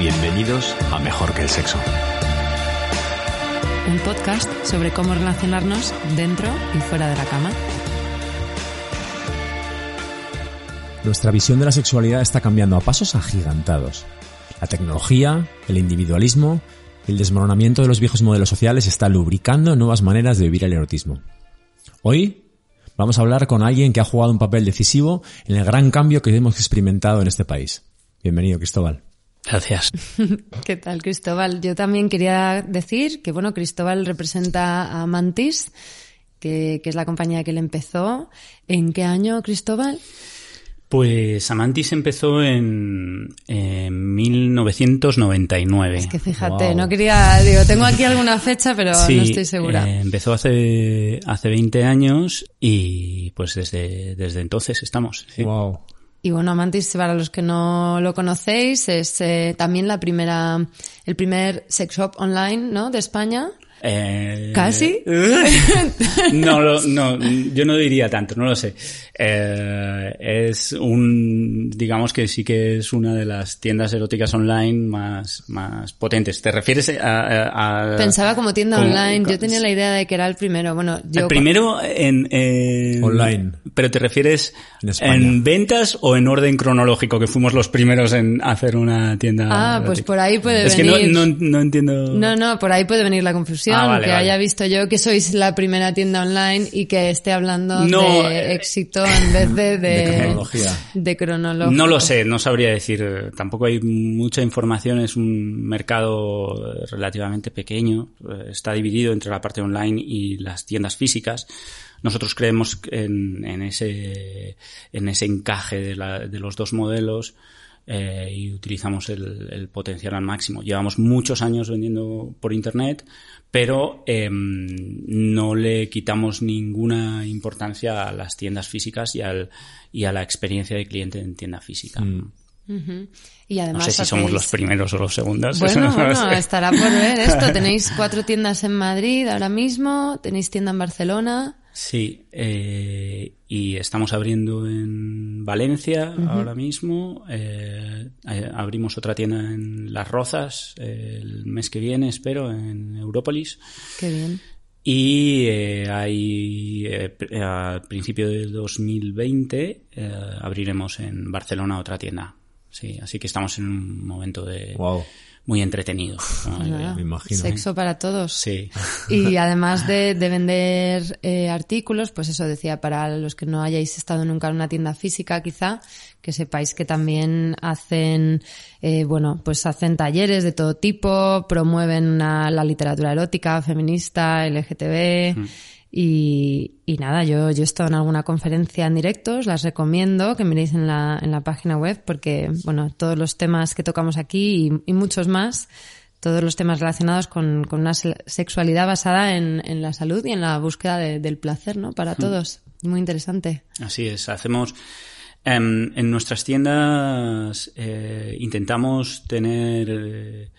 Bienvenidos a Mejor que el Sexo. Un podcast sobre cómo relacionarnos dentro y fuera de la cama. Nuestra visión de la sexualidad está cambiando a pasos agigantados. La tecnología, el individualismo el desmoronamiento de los viejos modelos sociales está lubricando nuevas maneras de vivir el erotismo. Hoy vamos a hablar con alguien que ha jugado un papel decisivo en el gran cambio que hemos experimentado en este país. Bienvenido, Cristóbal. Gracias. ¿Qué tal, Cristóbal? Yo también quería decir que, bueno, Cristóbal representa a Mantis, que, que es la compañía que le empezó. ¿En qué año, Cristóbal? Pues Amantis empezó en, en 1999. Es que fíjate, Wow. no quería, digo, tengo aquí alguna fecha, pero Sí, no estoy segura. eh, empezó hace, hace 20 años y pues desde, desde entonces estamos. sí. Wow. Y bueno, Amantis, para los que no lo conocéis, es eh, también la primera, el primer sex shop online, ¿no? De España. Eh, ¿Casi? no, lo- no, yo no diría tanto, no lo sé. Eh, es un, digamos que sí que es una de las tiendas eróticas online más, más potentes. ¿Te refieres a, a- a- Pensaba como tienda como- online. Yo tenía la idea de que era el primero. Bueno, yo. El primero en, en- Online. Pero te refieres En ventas o en orden cronológico, que fuimos los primeros en hacer una tienda. Ah, pues por ahí puede es venir. que no, no, no entiendo. No, no, por ahí puede venir la confusión, Ah, vale, que vale. haya visto yo que sois la primera tienda online y que esté hablando No, de eh, éxito en vez de, de, de cronología. de cronológico. No lo sé, no sabría decir. Tampoco hay mucha información, es un mercado eh, relativamente pequeño. eh, Está dividido entre la parte online y las tiendas físicas. Nosotros creemos en, en ese, en ese encaje de, la- de los dos modelos eh, y utilizamos el, el potencial al máximo. Llevamos muchos años vendiendo por internet, pero em, no le quitamos ninguna importancia a las tiendas físicas y, al, y a la experiencia de cliente en tienda física. Ujú. Y además No sé si somos los primeros o los segundos. Bueno, bueno, estará por ver esto. Tenéis cuatro tiendas en Madrid ahora mismo, tenéis tienda en Barcelona. Sí, eh, y estamos abriendo en Valencia ahora mismo. eh, eh, abrimos otra tienda en Las Rozas eh, el mes que viene, espero, en Európolis. Qué bien. Y eh, hay, eh, principio del 2020 eh, abriremos en Barcelona otra tienda. Sí, así que estamos en un momento de Wow. Muy entretenido. nada, me imagino. Sexo para todos. Sí. Y además de, de vender eh, artículos, pues eso decía, para los que no hayáis estado nunca en una tienda física, quizá, que sepáis que también hacen, eh, bueno, pues hacen talleres de todo tipo, promueven una- la literatura erótica, feminista, LGTB. Y, y nada, yo, yo he estado en alguna conferencia en directos, las recomiendo que miréis en la, en la página web porque, bueno, todos los temas que tocamos aquí y, y muchos más, todos los temas relacionados con, con una se- sexualidad basada en, en la salud y en la búsqueda de- del placer, ¿no? Para todos. Muy interesante. Así es, hacemos em, en nuestras tiendas eh, intentamos tener eh,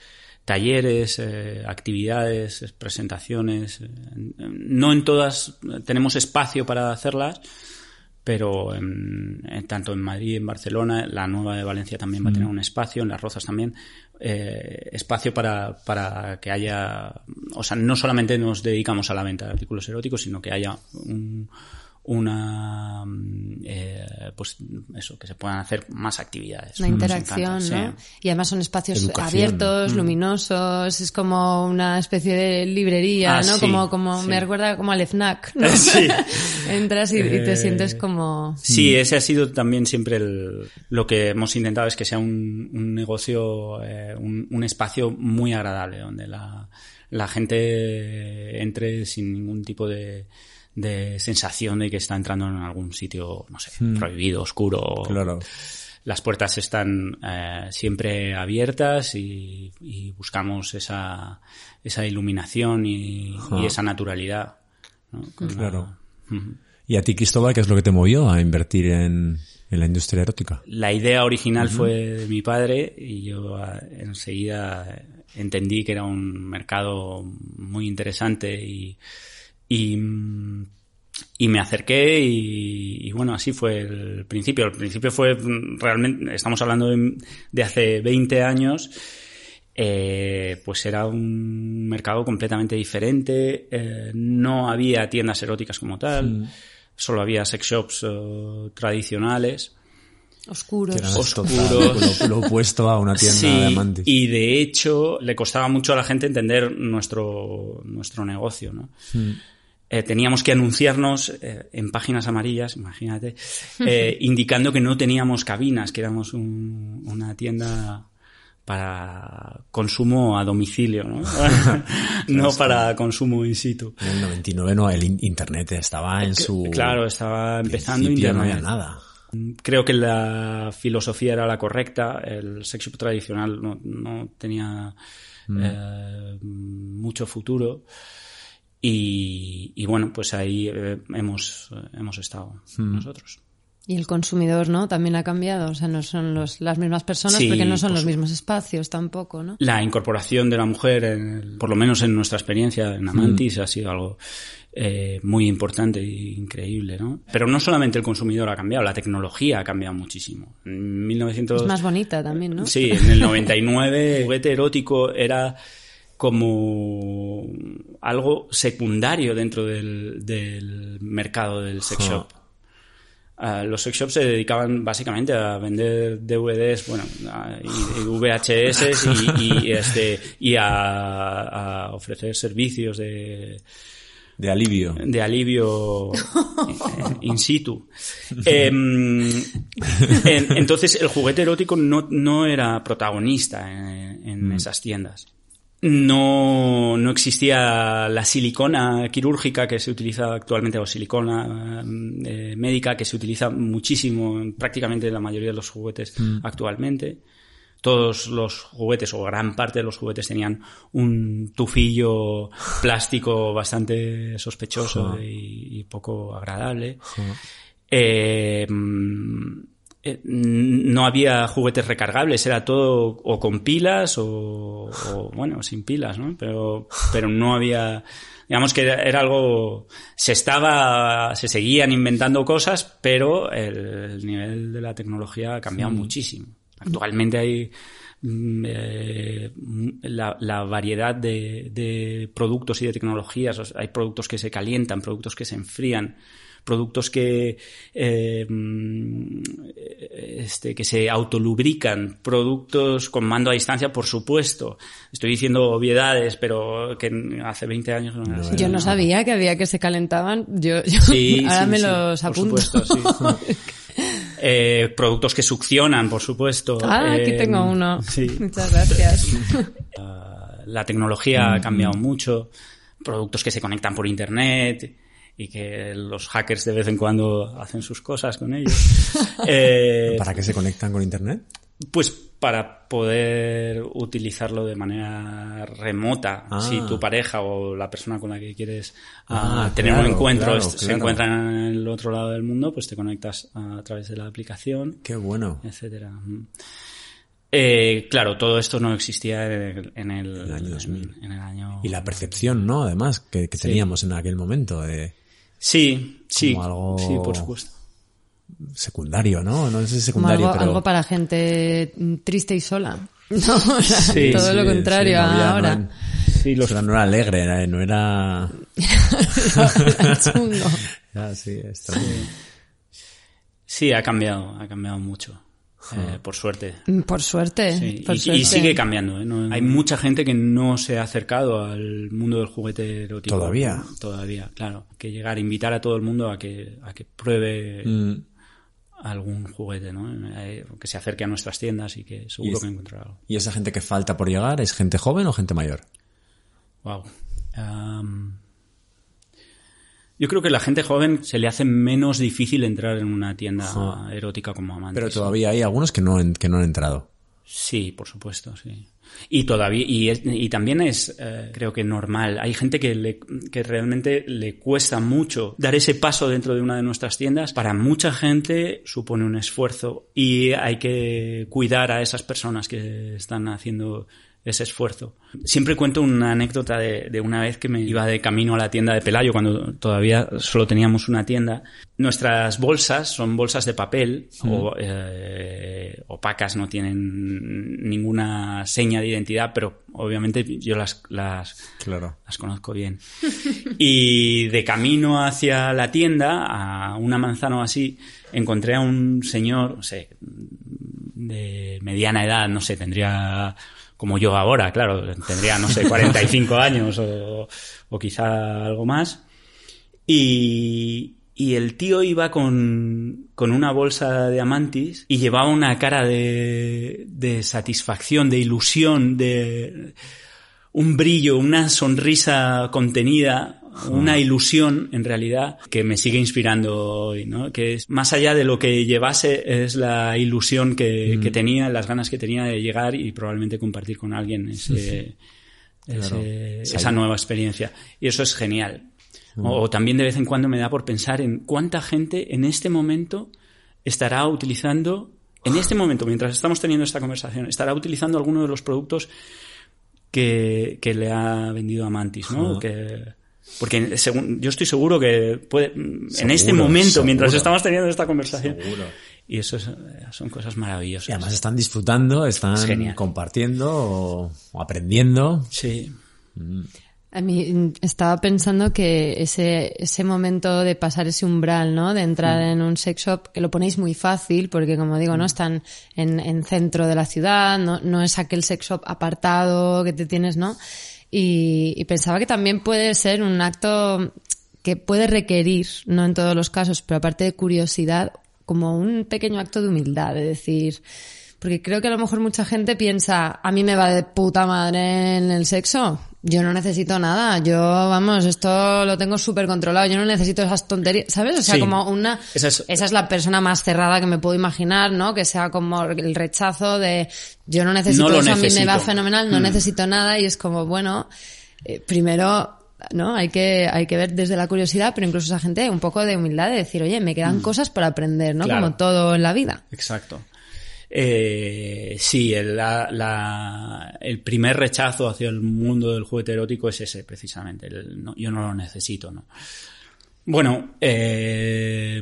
talleres, eh, actividades, eh, presentaciones. eh, no en todas tenemos espacio para hacerlas, pero en- en- tanto en Madrid, en Barcelona, la nueva de Valencia también va a tener un espacio, en Las Rozas también, eh, espacio para, para que haya, o sea, no solamente nos dedicamos a la venta de artículos eróticos, sino que haya un, una, mm, eh, pues eso, que se puedan hacer más actividades. Una interacción, encanta, ¿no? sí. Y además son espacios Educación. abiertos, luminosos, es como una especie de librería, Ah, ¿no? sí, como, como, sí. me recuerda como al FNAC, ¿no? Sí. Entras y, y te Eh, sientes como... Sí, ese ha sido también siempre el- lo que hemos intentado es que sea un, un negocio, eh, un, un espacio muy agradable donde la, la gente entre sin ningún tipo de, de sensación de que está entrando en algún sitio, no sé, prohibido, oscuro. Claro. Las puertas están eh, siempre abiertas y, y buscamos esa, esa iluminación y, y esa naturalidad. ¿no? Con la- Claro. ¿Y a ti, Cristóbal, qué es lo que te movió a invertir en, en la industria erótica? La idea original fue de mi padre y yo ah, enseguida entendí que era un mercado muy interesante y, y, mm, y me acerqué y, y bueno, así fue el principio. El principio fue mm, realmente, estamos hablando de, de hace 20 años eh, pues era un mercado completamente diferente. eh, no había tiendas eróticas como tal, solo había sex shops eh, tradicionales. Oscuros. Oscuros. total, lo, lo opuesto a una tienda de amantes. y de hecho le costaba mucho a la gente entender nuestro, nuestro negocio, ¿no? Eh, teníamos que anunciarnos eh, en páginas amarillas, imagínate, eh, indicando que no teníamos cabinas, que éramos un- una tienda para consumo a domicilio, ¿no? no para consumo in situ. En el 99 no, el in- internet estaba en su... Claro, estaba empezando principio, no internet. había nada. Creo que la filosofía era la correcta. El sex shop tradicional no, no tenía eh, mucho futuro. Y, y bueno, pues ahí eh, hemos, hemos estado nosotros. Y el consumidor, ¿no? También ha cambiado. O sea, no son los, las mismas personas Sí, porque no son los mismos espacios tampoco, ¿no? La incorporación de la mujer, en el- por lo menos en nuestra experiencia en Amantis, ha sido algo eh, muy importante e increíble, ¿no? Pero no solamente el consumidor ha cambiado, la tecnología ha cambiado muchísimo. En 1900... Es más bonita también, ¿no? Sí, en el 99 el juguete erótico era como algo secundario dentro del, del mercado del sex shop. Ah, los sex shops se dedicaban básicamente a vender DVDs, bueno, a- y, y VHS y, y, este, y a, a ofrecer servicios de, De alivio. de alivio in situ. Em, en- entonces el juguete erótico no, no era protagonista en, en esas tiendas. No, no existía la silicona quirúrgica que se utiliza actualmente o silicona eh, médica que se utiliza muchísimo en prácticamente la mayoría de los juguetes actualmente. Todos los juguetes o gran parte de los juguetes tenían un tufillo plástico bastante sospechoso y, y poco agradable. Eh, mm, eh, no había juguetes recargables, era todo o con pilas o, o, bueno, sin pilas, ¿no? Pero, pero no había, digamos que era, algo, se estaba, se seguían inventando cosas, pero el, el nivel de la tecnología ha cambiado muchísimo. Actualmente hay mm, eh, la, la variedad de, de productos y de tecnologías, hay productos que se calientan, productos que se enfrían, productos que eh, este, que se autolubrican, productos con mando a distancia, por supuesto. Estoy diciendo obviedades, pero que hace 20 años no era. Yo no sabía que había que se calentaban. Yo, yo Sí, ahora sí, me sí, los por apunto. supuesto, sí. Eh, productos que succionan, por supuesto. Ah, aquí Eh, tengo uno. Sí. Muchas gracias. La tecnología ha cambiado mucho. Productos que se conectan por internet y que los hackers de vez en cuando hacen sus cosas con ellos. Eh, ¿Para qué se conectan con internet? Pues para poder utilizarlo de manera remota. Ah. Si tu pareja o la persona con la que quieres Ah, ah, tener claro, un encuentro claro, se encuentra en el otro lado del mundo, pues te conectas a través de la aplicación, Qué bueno. etcétera. Mm. Eh, claro, todo esto no existía en el, en el, El año 2000. en el año- Y la percepción, ¿no? Además, que, que teníamos en aquel momento de Sí, sí, Como algo- sí, por supuesto. secundario, ¿no? No sé si Como secundario, algo, pero... algo para gente triste y sola. No, o sea, Sí, todo lo contrario sí, no había- ahora. No, Sí, los- no era alegre, era- no era... Chungo. era sí, extraño. sí, ha cambiado, ha cambiado mucho. Eh, por suerte. Mm, Por suerte. Sí, por y, suerte. y sigue cambiando. ¿eh? No- hay mucha gente que no se ha acercado al mundo del juguete erótico. ¿Todavía? Todavía, claro. Que llegar, invitar a todo el mundo a que, a que pruebe Mm, algún juguete, ¿no? Eh, que se acerque a nuestras tiendas y que seguro Y es- que encontrará algo. ¿Y esa gente que falta por llegar es gente joven o gente mayor? Wow. Yo creo que la gente joven se le hace menos difícil entrar en una tienda erótica como amante. Pero todavía hay algunos que no, que no han entrado. Sí, por supuesto, sí. Y todavía, y, es- y también es, eh, creo que normal. Hay gente que, le, que realmente le cuesta mucho dar ese paso dentro de una de nuestras tiendas. Para mucha gente supone un esfuerzo y hay que cuidar a esas personas que están haciendo ese esfuerzo. Siempre cuento una anécdota de, de, una vez que me iba de camino a la tienda de Pelayo cuando todavía solo teníamos una tienda. Nuestras bolsas son bolsas de papel o, eh, opacas, no tienen ninguna seña de identidad, pero obviamente yo las, las, claro. las conozco bien. y de camino hacia la tienda, a una manzana o así, encontré a un señor, no sé, de mediana edad, no sé, tendría como yo ahora, claro, tendría, no sé, 45 años o, o quizá algo más. Y, y el tío iba con, con, una bolsa de amantis y llevaba una cara de, de satisfacción, de ilusión, de un brillo, una sonrisa contenida una ilusión en realidad que me sigue inspirando hoy, ¿no? Que es más allá de lo que llevase es la ilusión que, Mm. que tenía, las ganas que tenía de llegar y probablemente compartir con alguien ese, Claro. ese- Sí. esa nueva experiencia. Y eso es genial. Mm. O, o también de vez en cuando me da por pensar en cuánta gente en este momento estará utilizando, en este momento, mientras estamos teniendo esta conversación, estará utilizando alguno de los productos que, que le ha vendido Amantis, ¿no? Ajá. Que, porque según, yo estoy seguro que puede, en este momento, mientras estamos teniendo esta conversación, Seguro. y eso es- son cosas maravillosas. Y además están disfrutando, están Es compartiendo o, o aprendiendo. Sí. A mí mm, estaba pensando que ese, ese momento de pasar ese umbral, ¿no? De entrar en un sex shop, que lo ponéis muy fácil, porque como digo, ¿no? Están en, en centro de la ciudad, no, no es aquel sex shop apartado que te tienes, ¿no? Y, y pensaba que también puede ser un acto que puede requerir, no en todos los casos, pero aparte de curiosidad, como un pequeño acto de humildad, de decir, porque creo que a lo mejor mucha gente piensa, a mí me va de puta madre en el sexo. Yo no necesito nada. Yo, vamos, esto lo tengo súper controlado. Yo no necesito esas tonterías, ¿sabes? O sea, Sí. como una... Esa es- esa es la persona más cerrada que me puedo imaginar, ¿no? Que sea como el rechazo de yo no necesito No eso, a mí me va fenomenal, no Mm. necesito nada y es como, bueno, eh, primero, ¿no? Hay que, hay que ver desde la curiosidad, pero incluso esa gente un poco de humildad de decir, oye, me quedan cosas por aprender, ¿no? Mm. Claro. Como todo en la vida. Exacto. Eh, sí, el, la- la- el primer rechazo hacia el mundo del juguete erótico es ese, precisamente. el no- yo no lo necesito, ¿no? Bueno, eh,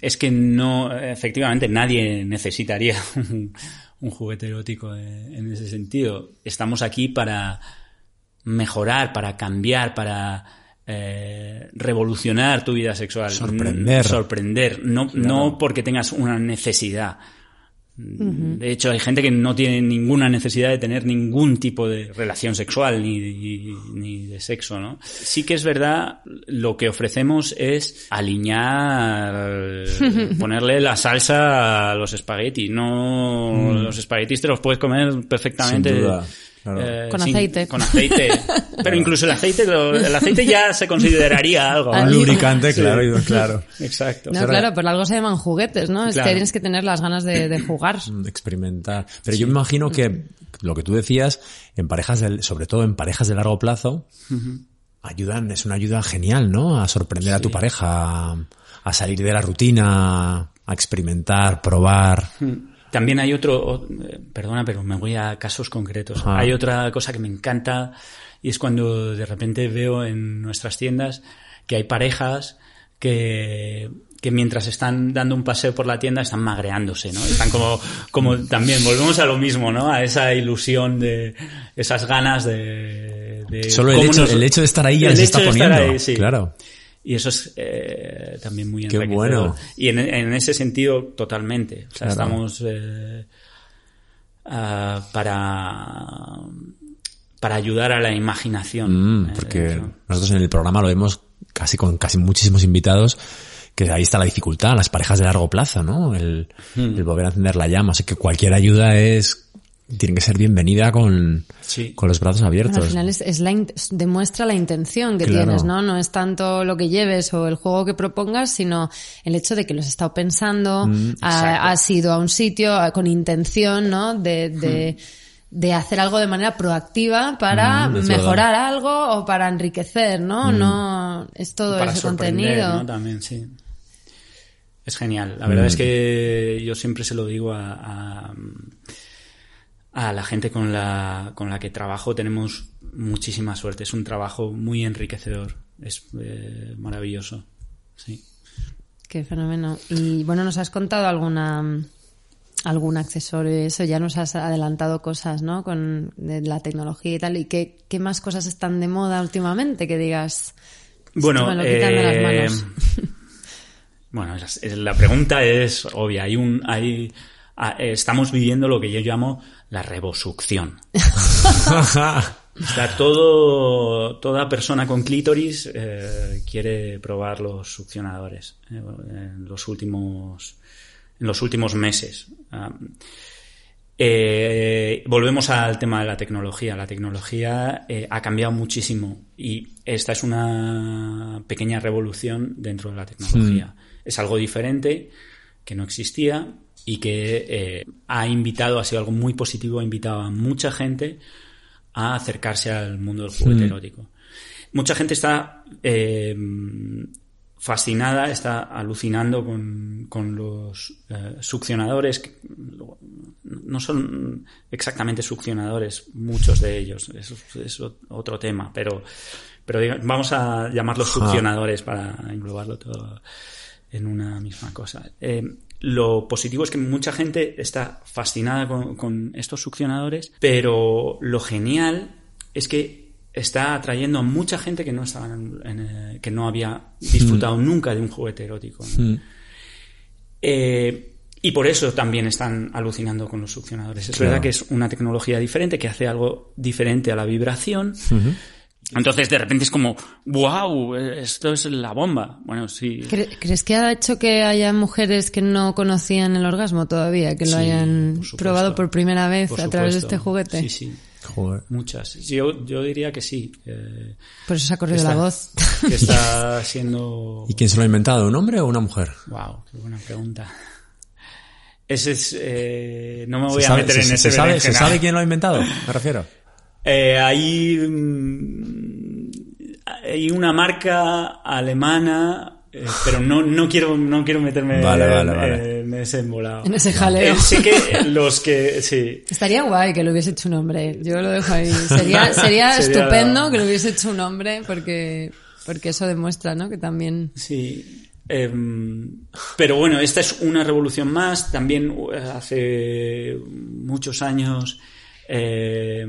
es que no, efectivamente, nadie necesitaría un, un juguete erótico en ese sentido. Estamos aquí para mejorar, para cambiar, para eh, revolucionar tu vida sexual. Sorprender. Mm, Sorprender. No, no porque tengas una necesidad. De hecho, hay gente que no tiene ninguna necesidad de tener ningún tipo de relación sexual ni, ni, ni de sexo, ¿no? Sí que es verdad, lo que ofrecemos es alinear, ponerle la salsa a los espaguetis. No, los espaguetis te los puedes comer perfectamente. Sin duda, claro. eh, Con sin- aceite. Con aceite. Pero incluso el aceite, el aceite ya se consideraría algo. Un Ali- lubricante, Sí. claro. Exacto. No, claro, por algo se llaman juguetes, ¿no? Es Claro. que tienes que tener las ganas de, de jugar. Mm, experimentar. Pero yo me imagino que lo que tú decías, en parejas del, sobre todo en parejas de largo plazo, ayudan, es una ayuda genial, ¿no? A sorprender a tu pareja, a, a salir de la rutina, a experimentar, probar. También hay otro, eh, perdona, pero me voy a casos concretos. Hay otra cosa que me encanta y es cuando de repente veo en nuestras tiendas que hay parejas que, que mientras están dando un paseo por la tienda están magreándose, ¿no? Están como, como también, volvemos a lo mismo, ¿no? A esa ilusión de, esas ganas de... de Solo el hecho, nos- el hecho de estar ahí ya les está poniendo. ahí, sí. Claro. Y eso es eh, también muy Qué enriquecedor. bueno. Y en, en ese sentido, totalmente. O sea, Claro. estamos eh, ah, para, para ayudar a la imaginación. Mm, Eh, porque nosotros en el programa lo vemos casi con casi muchísimos invitados que ahí está la dificultad, las parejas de largo plazo, ¿no? El, Hmm. el volver a encender la llama. Así que cualquier ayuda es, tiene que ser bienvenida con, Sí. con los brazos Bueno, abiertos. al final es, es la in- demuestra la intención que Claro. tienes, ¿no? No es tanto lo que lleves o el juego que propongas, sino el hecho de que lo has estado pensando, Mm, ha- has ido a un sitio a- con intención, ¿no? De, de, de hacer algo de manera proactiva para Mm, es mejorar algo o para enriquecer, ¿no? Mm. No es todo para ese contenido. ¿no? También, sí. Es genial. La verdad Mm. es que yo siempre se lo digo a, a, a la gente con la, con la que trabajo tenemos muchísima suerte. Es un trabajo muy enriquecedor. Es eh, maravilloso. Sí. Qué fenómeno. Y bueno, nos has contado alguna algún accesorio eso, ya nos has adelantado cosas, ¿no? Con la tecnología y tal. ¿Y qué, qué más cosas están de moda últimamente que digas? Bueno, eh, bueno, la pregunta es obvia. Hay un, hay, estamos viviendo lo que yo llamo la revosucción. Está todo, toda persona con clítoris eh, quiere probar los succionadores eh, en los últimos, en los últimos meses. Ah, eh, volvemos al tema de la tecnología. La tecnología ha cambiado muchísimo y esta es una pequeña revolución dentro de la tecnología. Mm. Es algo diferente que no existía y que ha invitado, ha sido algo muy positivo, ha invitado a mucha gente a acercarse al mundo del juguete mm. erótico. Mucha gente está eh, fascinada, está alucinando con, los eh, succionadores. Que no son exactamente succionadores, muchos de ellos. Eso es otro tema, pero, pero vamos a llamarlos succionadores para englobarlo todo en una misma cosa. Eh, lo positivo es que mucha gente está fascinada con, estos succionadores, pero lo genial es que está atrayendo a mucha gente que no estaba en, que no había disfrutado mm. nunca de un juguete erótico. Mm. Eh, y por eso también están alucinando con los succionadores. Es verdad que es una tecnología diferente, que hace algo diferente a la vibración. Entonces de repente es como, wow, esto es la bomba. Bueno, sí. ¿Crees que ha hecho que haya mujeres que no conocían el orgasmo todavía, que lo hayan probado por primera vez a través de este juguete? Sí, sí. Muchas. Yo, yo diría que sí. por eso se ha corrido la voz. Que está siendo... ¿Y quién se lo ha inventado? ¿Un hombre o una mujer? Wow, qué buena pregunta. Ese es... Eh, no me voy a meter en ese se sabe, ¿Se sabe quién lo ha inventado? Me refiero. Eh, hay, mm, hay una marca alemana, eh, pero no, no, quiero, no quiero meterme en ese embolado. En ese jaleo. Eh, sí que los que, sí. Estaría guay que lo hubiese hecho un hombre. Yo lo dejo ahí. Sería, sería, estupendo que lo hubiese hecho un hombre porque, porque eso demuestra, ¿no? Que también. Sí. Em, pero bueno, esta es una revolución más. También hace muchos años eh,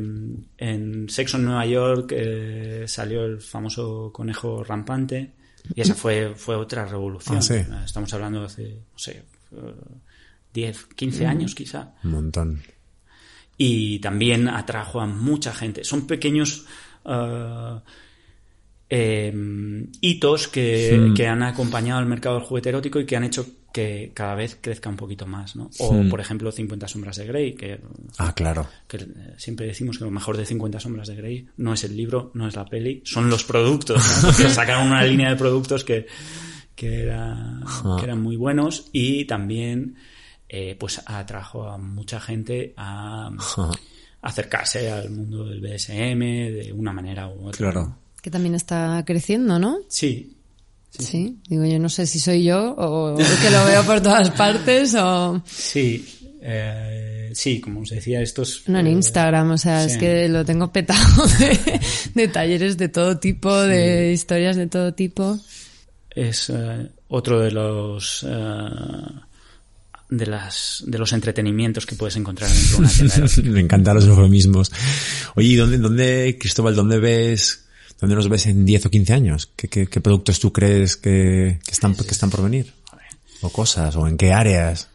en Sexo en Nueva York eh, salió el famoso conejo rampante y esa fue, fue otra revolución. Ah, Estamos hablando de hace, no sé, 10, 15 mm. años quizá. Un montón. Y también atrajo a mucha gente. Son pequeños... Uh, hitos que, que, han acompañado al mercado del juguete erótico y que han hecho que cada vez crezca un poquito más, ¿no? O, hmm. por ejemplo, 50 sombras de Grey, que... Ah, claro. Que eh, siempre decimos que lo mejor de 50 sombras de Grey no es el libro, no es la peli, son los productos, ¿no? Porque sacaron una línea de productos que, que, era, que eran muy buenos y también, eh, pues, atrajo a mucha gente a... acercarse al mundo del BSM de una manera u otra. Claro. Que también está creciendo, ¿no? Sí, Sí. digo, yo no sé si soy yo o que lo veo por todas partes o... Sí, eh, sí, como os decía, estos... No, en eh, Instagram, o sea, es que lo tengo petado de, talleres de todo tipo, de historias de todo tipo. Es eh, otro de los... de las de los entretenimientos que puedes encontrar de una. Me encantan los eufemismos. Oye, ¿dónde, dónde, Cristóbal, dónde ves ¿Dónde nos ves en 10 o 15 años? ¿Qué, productos tú crees que, están, que están por venir? ¿O cosas? ¿O en qué áreas?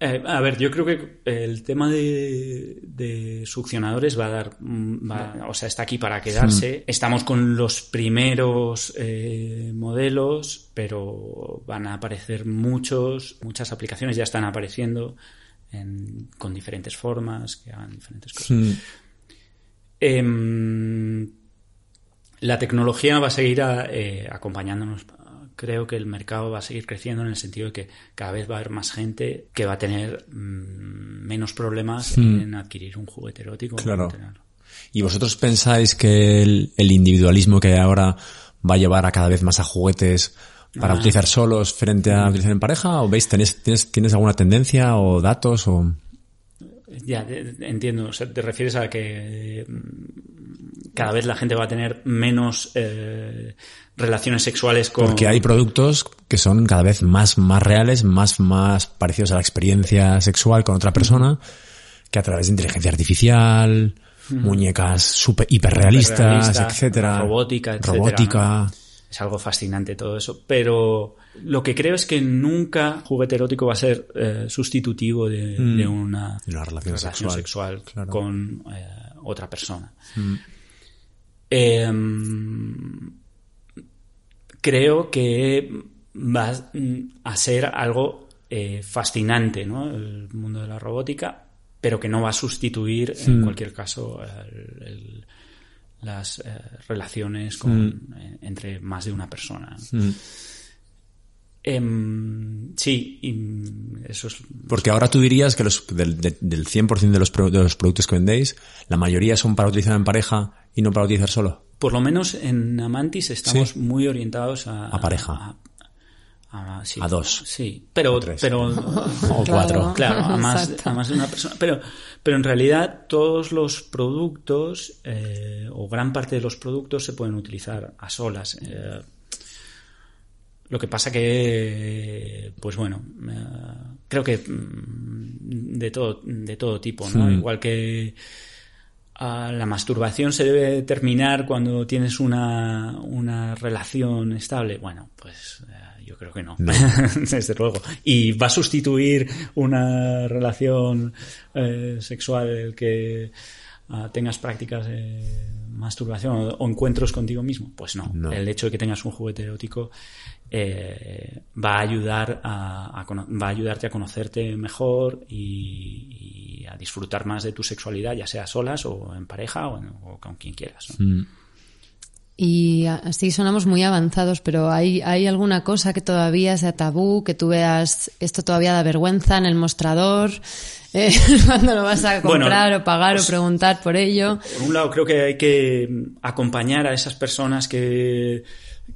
Eh, a ver, yo creo que el tema de, succionadores va a dar, o sea, está aquí para quedarse. Hmm. Estamos con los primeros eh, modelos, pero van a aparecer muchos, muchas aplicaciones ya están apareciendo con diferentes formas, que hagan diferentes cosas. Hmm. Em, la tecnología va a seguir eh, acompañándonos. Creo que el mercado va a seguir creciendo en el sentido de que cada vez va a haber más gente que va a tener mm, menos problemas hmm. en adquirir un juguete erótico. Claro. ¿Y vosotros pensáis que el, individualismo que hay ahora va a llevar a cada vez más a juguetes para ah. utilizar solos frente a utilizar en pareja? ¿O veis, tenés, tienes, tienes alguna tendencia o datos o...? Ya, entiendo. O sea, te refieres a que cada vez la gente va a tener menos eh, relaciones sexuales con... Porque hay productos que son cada vez más, más reales, más, más parecidos a la experiencia sexual con otra persona, que a través de inteligencia artificial, muñecas super, hiperrealistas, Hiperrealista, etcétera. robótica, etcétera, Robótica. Es algo fascinante todo eso. Pero lo que creo es que nunca juguete erótico va a ser eh, sustitutivo de, de una, De una relación relación sexual, sexual, claro. con eh, otra persona. Em, creo que va a ser algo eh, fascinante, ¿no? El mundo de la robótica, pero que no va a sustituir, en cualquier caso, el- el- las eh, relaciones con, eh, entre más de una persona. Em, sí, y eso es Porque ahora tú dirías que los, del, de- del 100% de los, pro- de los productos que vendéis, la mayoría son para utilizar en pareja y no para utilizar solo. Por lo menos en Amantis estamos Sí. muy orientados a... A pareja. A, a- sí. A dos. Sí, pero... tres. pero O cuatro. Claro, a más, a más de una persona. Pero, pero en realidad todos los productos, eh, o gran parte de los productos, se pueden utilizar a solas. Eh, lo que pasa que, pues bueno, eh, creo que mm, de todo, de todo tipo, ¿no? Igual que la masturbación se debe terminar cuando tienes una, una relación estable. Bueno, pues eh, yo creo que no. Desde luego. Y va a sustituir una relación eh, sexual el que ah, tengas prácticas de masturbación o, encuentros contigo mismo. Pues no. No. El hecho de que tengas un juguete erótico eh, va a ayudar a, va a ayudarte a conocerte mejor y, y a disfrutar más de tu sexualidad, ya sea solas o en pareja o, en- o con quien quieras. ¿no? Y así sonamos muy avanzados, pero ¿hay, ¿hay alguna cosa que todavía sea tabú, que tú veas esto todavía da vergüenza en el mostrador, eh, cuando lo vas a Bueno, comprar o pagar pues- o preguntar por ello? Por un lado, creo que hay que acompañar a esas personas que,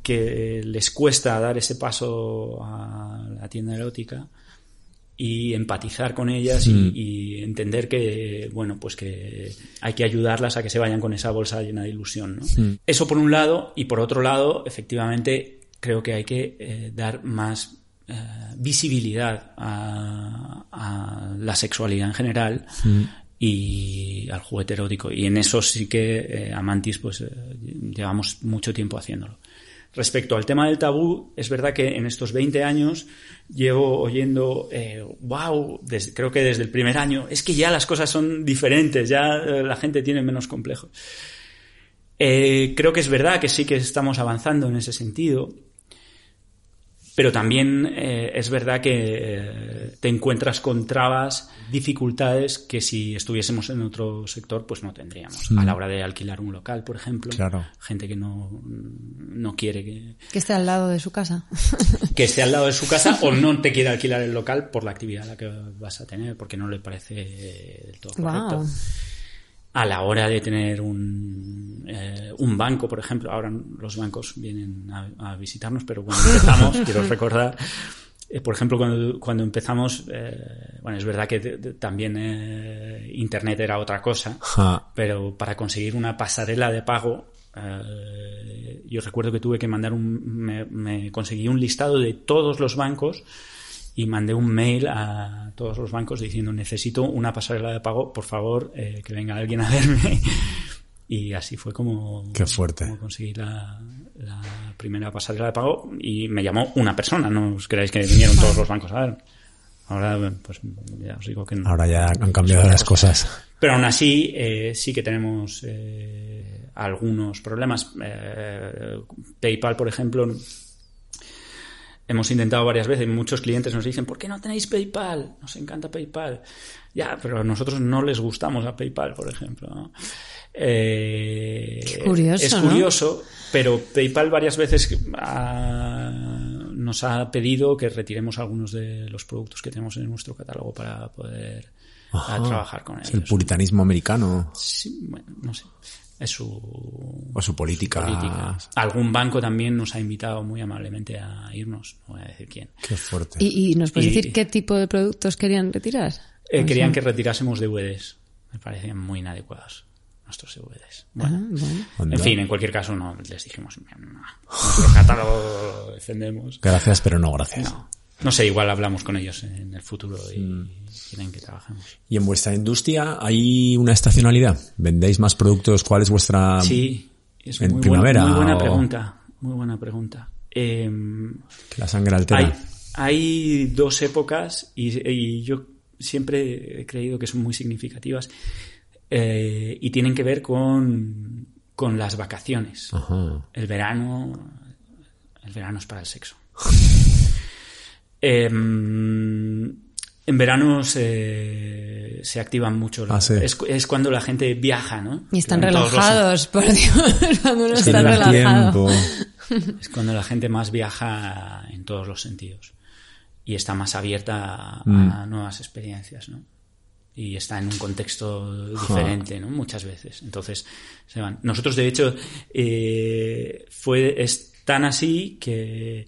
que les cuesta dar ese paso a la tienda erótica y empatizar con ellas y, y entender que, bueno, pues que hay que ayudarlas a que se vayan con esa bolsa llena de ilusión, ¿no? Eso por un lado, y por otro lado, efectivamente, creo que hay que eh, dar más eh, visibilidad a, a la sexualidad en general y al juguete erótico. Y en eso sí que eh, Amantis, pues eh, llevamos mucho tiempo haciéndolo. Respecto al tema del tabú, es verdad que en estos 20 años llevo oyendo, eh, wow, desde- creo que desde el primer año, es que ya las cosas son diferentes, ya eh, la gente tiene menos complejos. Eh, creo que es verdad que sí que estamos avanzando en ese sentido, pero también eh, es verdad que eh, te encuentras con trabas, dificultades que si estuviésemos en otro sector pues no tendríamos. A la hora de alquilar un local, por ejemplo, Claro. gente que no, no quiere que, Que esté al lado de su casa. que esté al lado de su casa o no te quiere alquilar el local por la actividad a la que vas a tener porque no le parece del todo correcto. A la hora de tener un, eh, un banco, por ejemplo, ahora los bancos vienen a, a visitarnos, pero cuando empezamos, quiero recordar, eh, por ejemplo, cuando, cuando empezamos, eh, bueno, es verdad que de- de- también eh, Internet era otra cosa, pero para conseguir una pasarela de pago, eh, yo recuerdo que tuve que mandar un, me, me conseguí un listado de todos los bancos y mandé un mail a todos los bancos diciendo necesito una pasarela de pago, por favor, eh, que venga alguien a verme. Y así fue como, Qué fuerte. como conseguí la, la primera pasarela de pago y me llamó una persona, no os creáis que vinieron todos los bancos a ver. Ahora, pues ya os digo que no. Ahora ya han cambiado las cosas. Pero aún así, eh, sí que tenemos eh, algunos problemas. Eh, PayPal, por ejemplo, hemos intentado varias veces. Muchos clientes nos dicen, ¿por qué no tenéis PayPal? Nos encanta PayPal. Ya, pero a nosotros no les gustamos a PayPal, por ejemplo. ¿no? Eh, Qué curioso, es ¿no? curioso, pero PayPal varias veces ha- nos ha pedido que retiremos algunos de los productos que tenemos en nuestro catálogo para poder Ajá. a trabajar con Es ellos. el puritanismo americano Sí, bueno, no sé. Es su o su política. política. Algún banco también nos ha invitado muy amablemente a irnos. No voy a decir quién. Qué fuerte. ¿Y, y nos puedes Y- decir qué tipo de productos querían retirar? Eh, querían que retirásemos DVDs. Me parecían muy inadecuados nuestros DVDs. Bueno, Ah, bueno. Anda. en fin, en cualquier caso, no les dijimos, no, nuestro catálogo lo defendemos. Gracias, pero no gracias. No. No sé, igual hablamos con ellos en el futuro y Mm. quieren que trabajemos. ¿Y en vuestra industria hay una estacionalidad? ¿Vendéis más productos? ¿Cuál es vuestra...? Sí, es ¿En muy, primavera buena, muy buena o- pregunta. Muy buena pregunta. Em, que la sangre altera. hay, hay dos épocas y, y yo siempre he creído que son muy significativas eh, y tienen que ver con, con las vacaciones. Ajá. El verano, el verano es para el sexo. Em, en verano se, se activan mucho. Ah, sí. es, es cuando la gente viaja, ¿no? Y están relajados, por Dios, cuando uno está Tiene relajado. tiempo. Es cuando la gente más viaja en todos los sentidos y está más abierta a, Mm. a nuevas experiencias, ¿no? Y está en un contexto diferente, ¿no? Muchas veces. Entonces, se van. Nosotros, de hecho, eh, fue, es tan así que,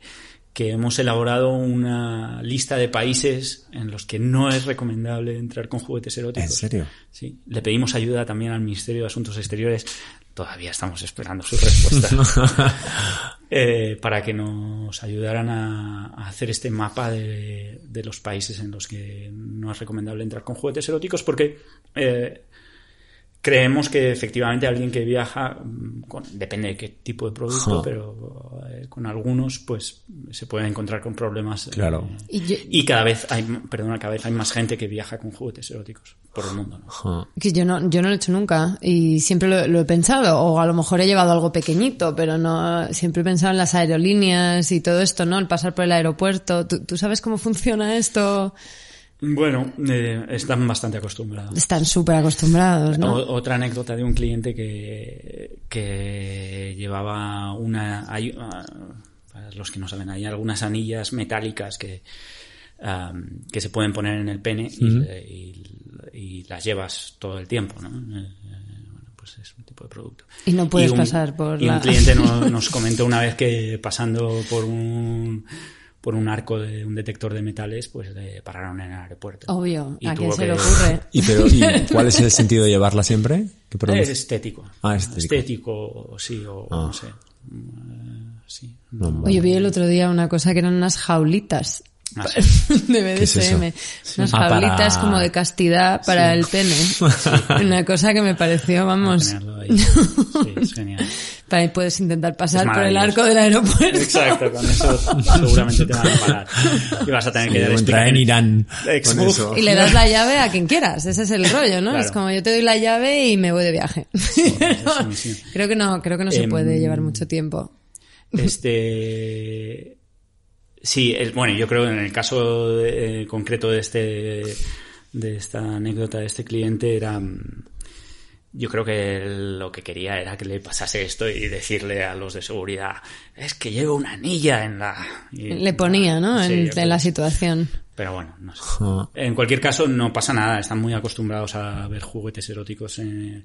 que hemos elaborado una lista de países en los que no es recomendable entrar con juguetes eróticos. ¿En serio? Sí, le pedimos ayuda también al Ministerio de Asuntos Exteriores. Todavía estamos esperando su respuesta. Eh, para que nos ayudaran a, a hacer este mapa de, de los países en los que no es recomendable entrar con juguetes eróticos, porque eh, creemos que efectivamente alguien que viaja, mm, con- depende de qué tipo de producto, pero eh, con algunos, pues se puede encontrar con problemas. eh, Claro. Y yo, y cada vez hay, perdona, cada vez hay más gente que viaja con juguetes eróticos por el mundo, ¿no? Que yo no, yo no lo he hecho nunca y siempre lo, lo he pensado, o a lo mejor he llevado algo pequeñito, pero no, siempre he pensado en las aerolíneas y todo esto, ¿no? El pasar por el aeropuerto. ¿Tú, tú sabes cómo funciona esto? Bueno, eh, están bastante acostumbrados. Están súper acostumbrados, ¿no? O- otra anécdota de un cliente que, que llevaba una... Hay, ah, para los que no saben, hay algunas anillas metálicas que, am, que se pueden poner en el pene y, y- y las llevas todo el tiempo, ¿no? Eh, eh, bueno, pues es un tipo de producto. Y no puedes un- pasar por y la- un cliente no- nos comentó una vez que pasando por un por un arco de un detector de metales, pues le pararon en el aeropuerto. Obvio, Y ¿a quién se que- le ocurre? ¿Y, pero, ¿Y cuál es el sentido de llevarla siempre? ¿Qué problema? Es estético. Ah, estético. Estético, sí, o Ah. no sé. Mm, Sí. No. Oye, vi el otro día una cosa que eran unas jaulitas Ah, sí. de es? BDSM. Unas Ah, para- como de castidad para el pene. Una cosa que me pareció, vamos, ahí. Sí, es genial. para ahí puedes intentar pasar por el arco del aeropuerto. Exacto, con eso seguramente te van a parar. Y vas a tener que dar entrar en. Irán eso. Y le das la llave a quien quieras, ese es el rollo, ¿no? Claro. Es como yo te doy la llave y me voy de viaje. creo que no, creo que no se Em, puede llevar mucho tiempo. Este. Sí, el- bueno, yo creo que en el caso de- eh, concreto de este de esta anécdota de este cliente era mm, yo creo que lo que quería era que le pasase esto y decirle a los de seguridad es que llevo una anilla en la y- Le ponía, ¿no? Sí, en, en la situación. pero bueno no sé. En cualquier caso no pasa nada están muy acostumbrados a ver juguetes eróticos en,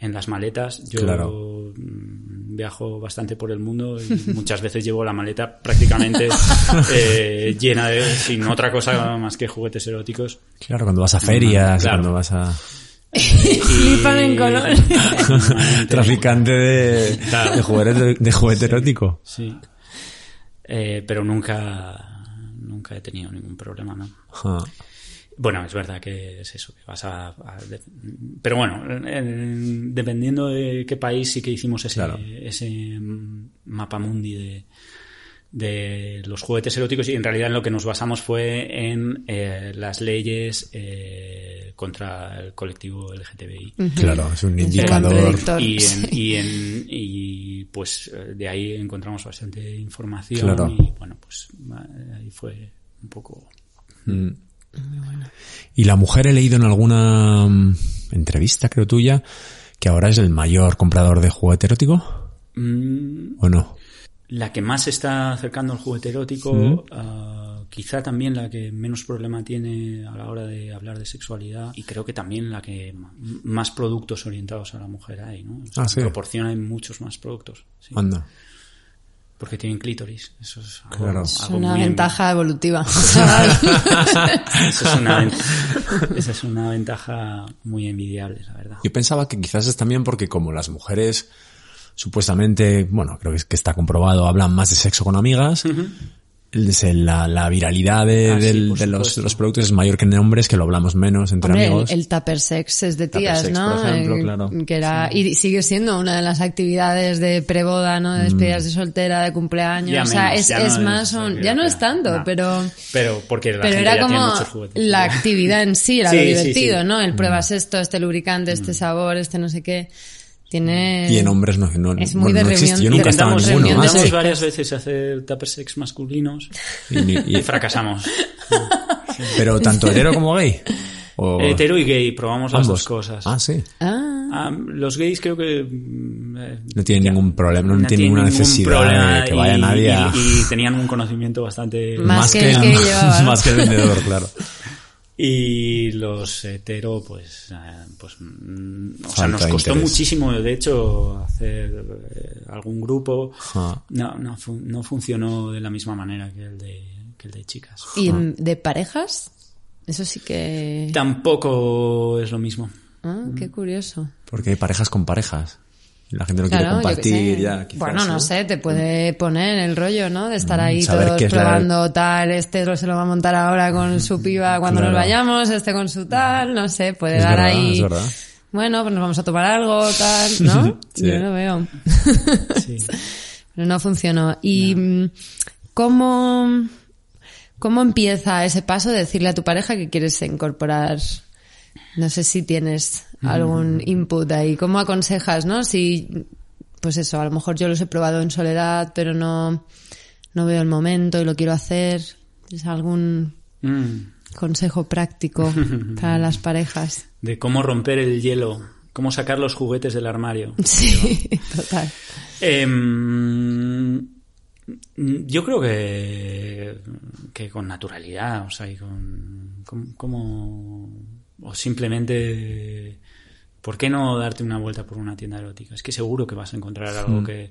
en las maletas yo Claro. mm, viajo bastante por el mundo y muchas veces llevo la maleta prácticamente eh, llena de sin otra cosa más que juguetes eróticos Claro, cuando vas a ferias, Claro. cuando vas a... Flipan en color. Traficante de, Claro. de, juguete, de juguete erótico. sí Eh, pero nunca nunca he tenido ningún problema no. Bueno, es verdad que es eso, que vas a... a- de- pero bueno, en- dependiendo de qué país sí que hicimos ese, Claro. ese mapa mundi de, de los juguetes eróticos y en realidad en lo que nos basamos fue en eh, las leyes eh, contra el colectivo LGTBI. Claro, es un indicador. Y, en- y, en- y, pues eh, de ahí encontramos bastante información Claro. y bueno, pues ahí fue un poco... Mm. Y la mujer he leído en alguna mm, entrevista, creo tuya, que ahora es el mayor comprador de juguete erótico, Mm, ¿o no? La que más se está acercando al juguete erótico, ah, quizá también la que menos problema tiene a la hora de hablar de sexualidad y creo que también la que más productos orientados a la mujer hay, ¿no? O sea, Ah, sí. Hay muchos más productos. sí. Anda. Porque tienen clítoris. Eso es algo, Claro. Es algo una ventaja evolutiva. Eso es una, ven- esa es una ventaja muy envidiable, la verdad. Yo pensaba que quizás es también porque como las mujeres supuestamente, bueno, creo que, es- que está comprobado, hablan más de sexo con amigas, la, la viralidad de, Ah, del- de los, supuesto. de los productos es mayor que en hombres, que lo hablamos menos entre Hombre, el, amigos. el tupper sex es de tías, sex, ¿no? por ejemplo, Eh, claro. Que era, y sigue siendo una de las actividades de preboda, ¿no? De despedidas de soltera, de cumpleaños. Ya o sea, menos, es, ya es no más, es un- ya no es tanto, No. pero, Pero porque la pero gente era como juguetes. la actividad en sí, era Sí, lo divertido, sí. ¿no? El pruebas esto, este lubricante, este sabor, este no sé qué. Tiene... y en hombres no, no, Es muy bueno, de no existe. reunión- Yo nunca estaba en Intentamos, ninguno. de Ah, sí. intentamos varias veces hacer tupper sex masculinos Y ni- y- y fracasamos. pero tanto hetero como gay. O Hetero y gay, probamos las ambos. dos cosas. Ah, sí. Ah, Ah, los gays creo que eh, No tienen ningún problema, no, tienen tienen ninguna necesidad de que vaya y- nadie a... y, y tenían un conocimiento bastante Más que el que llevaba, ¿no? más que el vendedor, claro. Y los hetero, pues, eh, pues mm, o sea, nos costó interés. muchísimo, de hecho, hacer eh, algún grupo. Ah. No, no, no funcionó de la misma manera que el de, que el de chicas. ¿Y de parejas? Eso sí que... Tampoco es lo mismo. Ah, qué curioso. Porque hay parejas con parejas. La gente no Claro, quiere compartir ya. quizás, bueno, no sé, te puede poner el rollo, ¿no? De estar ahí saber todos la- probando tal, este lo- se lo va a montar ahora con su piba cuando Claro. nos vayamos, este con su tal, no sé, puede Es dar verdad, ahí... es verdad. Bueno, pues nos vamos a tomar algo, tal, ¿no? Sí. Yo lo veo. Sí. Pero no funcionó. ¿Y mm, cómo, cómo empieza ese paso de decirle a tu pareja que quieres incorporar? No sé si tienes algún input ahí. ¿Cómo aconsejas, no? Si, pues eso, a lo mejor yo los he probado en soledad, pero no, no veo el momento y lo quiero hacer. ¿Tienes algún Mm. consejo práctico para las parejas? De cómo romper el hielo, cómo sacar los juguetes del armario. Sí, total. Em, yo creo que, que con naturalidad, o sea, y con, con- como, o simplemente, ¿por qué no darte una vuelta por una tienda erótica? Es que seguro que vas a encontrar algo que,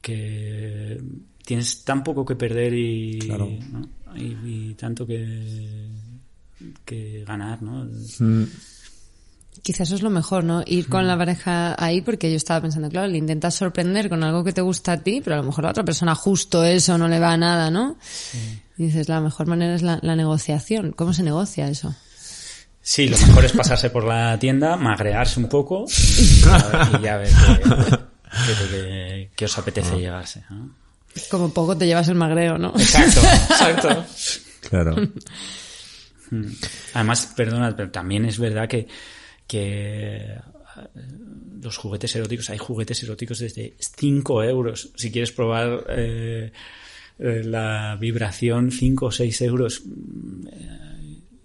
que tienes tan poco que perder y, Claro. ¿no? y, y tanto que, que ganar, ¿no? Mm, Quizás eso es lo mejor, ¿no? Ir con la pareja ahí, porque yo estaba pensando, claro, le intentas sorprender con algo que te gusta a ti, pero a lo mejor a la otra persona justo eso no le va a nada, ¿no? Y dices, la mejor manera es la, la negociación. ¿Cómo se negocia eso? Sí, lo mejor es pasarse por la tienda, magrearse un poco y ya ver, y ya ver qué, os apetece llevarse. ¿no? Como poco te llevas el magreo, ¿no? Exacto, exacto. claro. Además, perdona, pero también es verdad que, que eh, los juguetes eróticos, hay juguetes eróticos desde 5 euros. Si quieres probar eh, eh, la vibración, 5 o 6 euros. Mm, eh,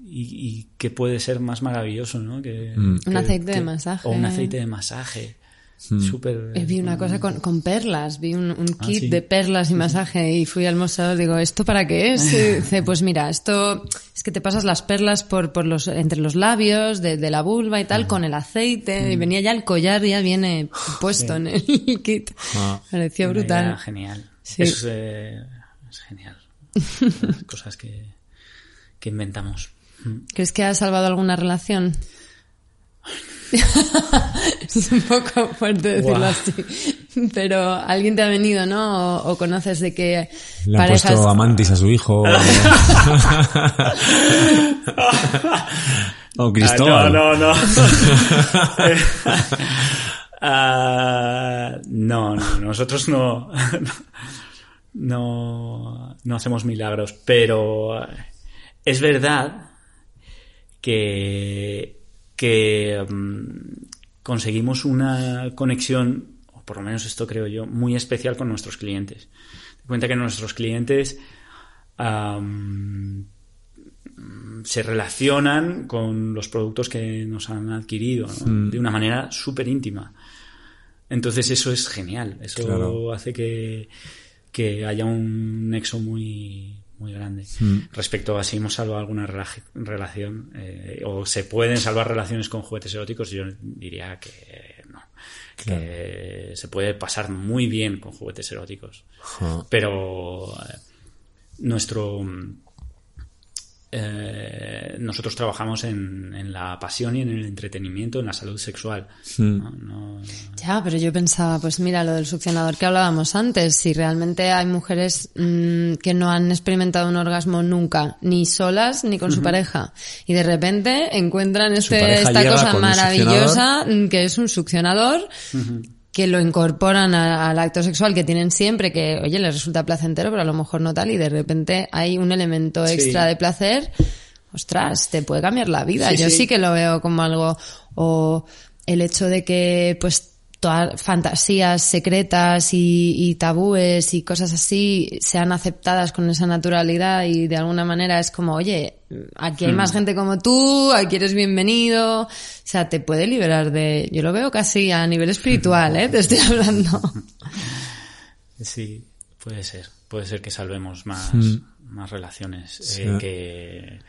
Y, y que puede ser más maravilloso, ¿no? Que, Un que- aceite de masaje. O un aceite de masaje. Súper. Eh, Vi una cosa con, con perlas, vi un, un Ah, kit sí. de perlas y masaje y fui al mostrador digo, ¿esto para qué es? Y dice, pues mira, esto es que te pasas las perlas por, por los, entre los labios de, de la vulva y tal con el aceite y venía ya el collar, ya viene puesto en el kit. Ah. Pareció Una brutal. genial. Sí. Es, eh, es genial. Las cosas que, que inventamos. ¿Crees que ha salvado alguna relación? es un poco fuerte decirlo así. Pero alguien te ha venido, ¿no? O, o conoces de que Le han parejas... puesto amantis a su hijo. o Cristóbal. Ah, no, no, no. Ah, no, no, nosotros no, no, no hacemos milagros, pero es verdad que, que mm, conseguimos una conexión, o por lo menos esto creo yo, muy especial con nuestros clientes. Te cuenta que nuestros clientes se relacionan con los productos que nos han adquirido ¿no? de una manera súper íntima. Entonces eso es genial, eso Claro. hace que, que haya un nexo muy, muy grande. Respecto a si hemos salvado alguna rela- relación eh, o se pueden salvar relaciones con juguetes eróticos, yo diría que no. que se puede pasar muy bien con juguetes eróticos. Pero eh, nuestro eh, nosotros trabajamos en, en, la pasión y en el entretenimiento, en la salud sexual. ¿no? No... Ya, pero yo pensaba, pues mira, lo del succionador que hablábamos antes, si realmente hay mujeres mmm, que no han experimentado un orgasmo nunca, ni solas ni con uh -huh. su pareja, y de repente encuentran este, esta cosa maravillosa que es un succionador. Uh -huh que lo incorporan a, al acto sexual que tienen siempre, que, oye, les resulta placentero, pero a lo mejor no tal, y de repente hay un elemento extra sí. de placer, ostras, te puede cambiar la vida. Sí, Yo sí. sí que lo veo como algo, o el hecho de que, pues, todas fantasías secretas y, y, tabúes y cosas así sean aceptadas con esa naturalidad y de alguna manera es como, oye, aquí hay más gente como tú, aquí eres bienvenido, o sea, te puede liberar de, yo lo veo casi a nivel espiritual, ¿eh? Te estoy hablando. Sí, puede ser, puede ser que salvemos más, hmm. más relaciones sí. eh, que,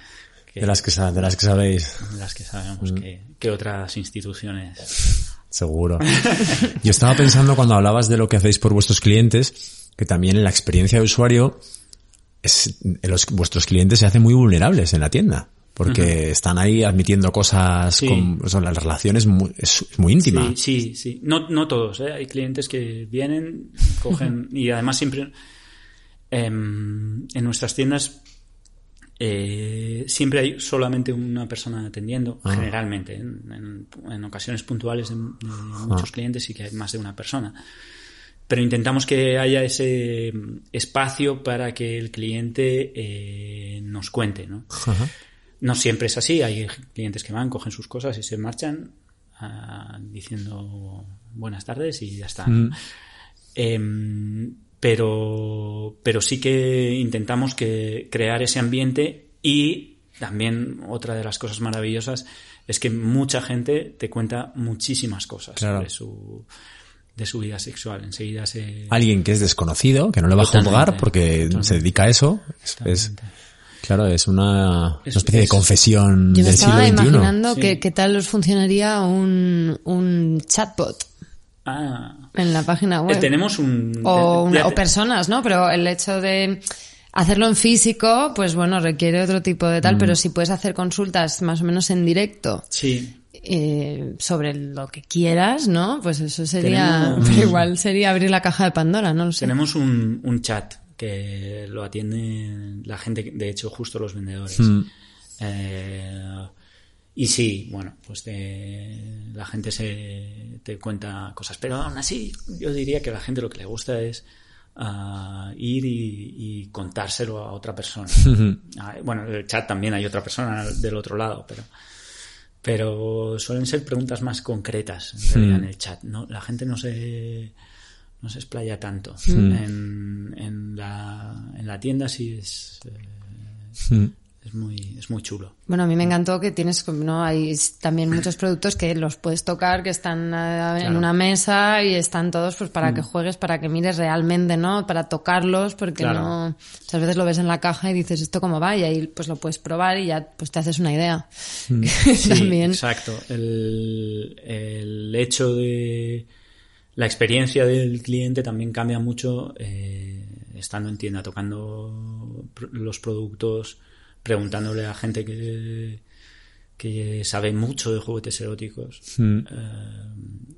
que, de las que de las que sabéis, de las que sabemos que, que otras instituciones. Seguro. Yo estaba pensando cuando hablabas de lo que hacéis por vuestros clientes, que también en la experiencia de usuario, es, los, vuestros clientes se hacen muy vulnerables en la tienda. Porque uh -huh. están ahí admitiendo cosas sí. con, o sea, las relaciones muy, es, muy íntima. Sí, sí, sí. No, no todos, ¿eh? Hay clientes que vienen, cogen, y además siempre, eh, en nuestras tiendas eh, siempre hay solamente una persona atendiendo, ah. generalmente. En, en, en, ocasiones puntuales de, de muchos ah. clientes sí que hay más de una persona. Pero intentamos que haya ese espacio para que el cliente eh, nos cuente, ¿no? Ajá. No siempre es así. Hay clientes que van, cogen sus cosas y se marchan uh, diciendo buenas tardes y ya está. Mm. Eh, pero, pero sí que intentamos que crear ese ambiente y también otra de las cosas maravillosas es que mucha gente te cuenta muchísimas cosas claro. sobre su de su vida sexual. Enseguida se... Alguien que es desconocido, que no le va totalmente, a juzgar porque totalmente, se dedica a eso. Es, es, claro, es una, es, una especie de confesión yo del siglo XXI. imaginando sí. que, que tal os funcionaría un, un chatbot. Ah. En la página web. Eh, tenemos un... O, una, o personas, ¿no? Pero el hecho de hacerlo en físico, pues bueno, requiere otro tipo de tal, mm. pero si puedes hacer consultas más o menos en directo. Sí. Eh, sobre lo que quieras, ¿no? Pues eso sería, Tenemos... pero igual sería abrir la caja de Pandora, no lo sé. Tenemos un, un chat que lo atiende la gente, de hecho, justo los vendedores. Mm. Eh, y sí, bueno, pues te, la gente se te cuenta cosas, pero aún así yo diría que a la gente lo que le gusta es uh, ir y, y, contárselo a otra persona. bueno, el chat también hay otra persona del otro lado, pero pero suelen ser preguntas más concretas en, realidad, mm. en el chat. ¿no? La gente no se no se explaya tanto. Mm. En, en, la, en la tienda sí es eh, mm es muy, es muy chulo. Bueno, a mí me encantó que tienes, ¿no? Hay también muchos productos que los puedes tocar, que están uh, en una mesa y están todos pues para mm. que juegues, para que mires realmente, ¿no? Para tocarlos, porque claro. no, muchas veces lo ves en la caja y dices esto cómo va y ahí pues lo puedes probar y ya pues te haces una idea. Mm. sí, también. exacto. El, el hecho de la experiencia del cliente también cambia mucho eh, estando en tienda, tocando los productos, preguntándole a gente que, que sabe mucho de juguetes eróticos mm. eh,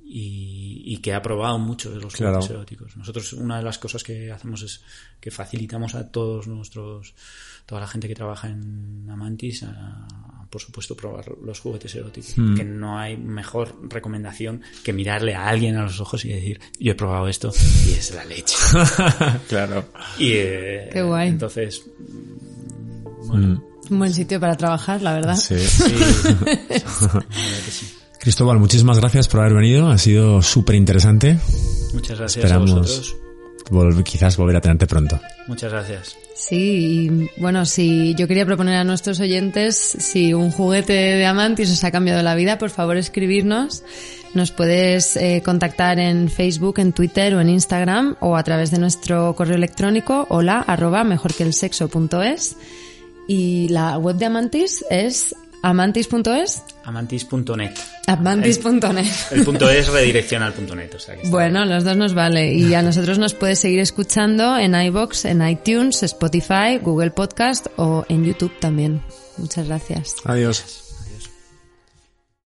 y, y, que ha probado mucho de los claro. juguetes eróticos. Nosotros una de las cosas que hacemos es que facilitamos a todos nuestros, toda la gente que trabaja en Amantis, a, a, por supuesto, probar los juguetes eróticos. Mm. Que no hay mejor recomendación que mirarle a alguien a los ojos y decir, yo he probado esto y es la leche. claro. Y eh, Qué guay. entonces bueno. Mm. Un buen sitio para trabajar, la verdad. Sí. sí. Cristóbal, muchísimas gracias por haber venido. Ha sido súper interesante. Muchas gracias Esperamos a vosotros. Vol quizás volver a tenerte pronto. Muchas gracias. Sí, y bueno, si yo quería proponer a nuestros oyentes, si un juguete de Amantis os ha cambiado la vida, por favor escribirnos. Nos puedes eh, contactar en Facebook, en Twitter o en Instagram o a través de nuestro correo electrónico hola arroba mejorquelsexo.es y la web de Amantis es Amantis.es. Amantis.net. Amantis.net. El punto es redirecciona al punto net. O sea que está Bueno, los dos nos vale. Y a nosotros nos puedes seguir escuchando en iBox, en iTunes, Spotify, Google Podcast o en YouTube también. Muchas gracias. Adiós.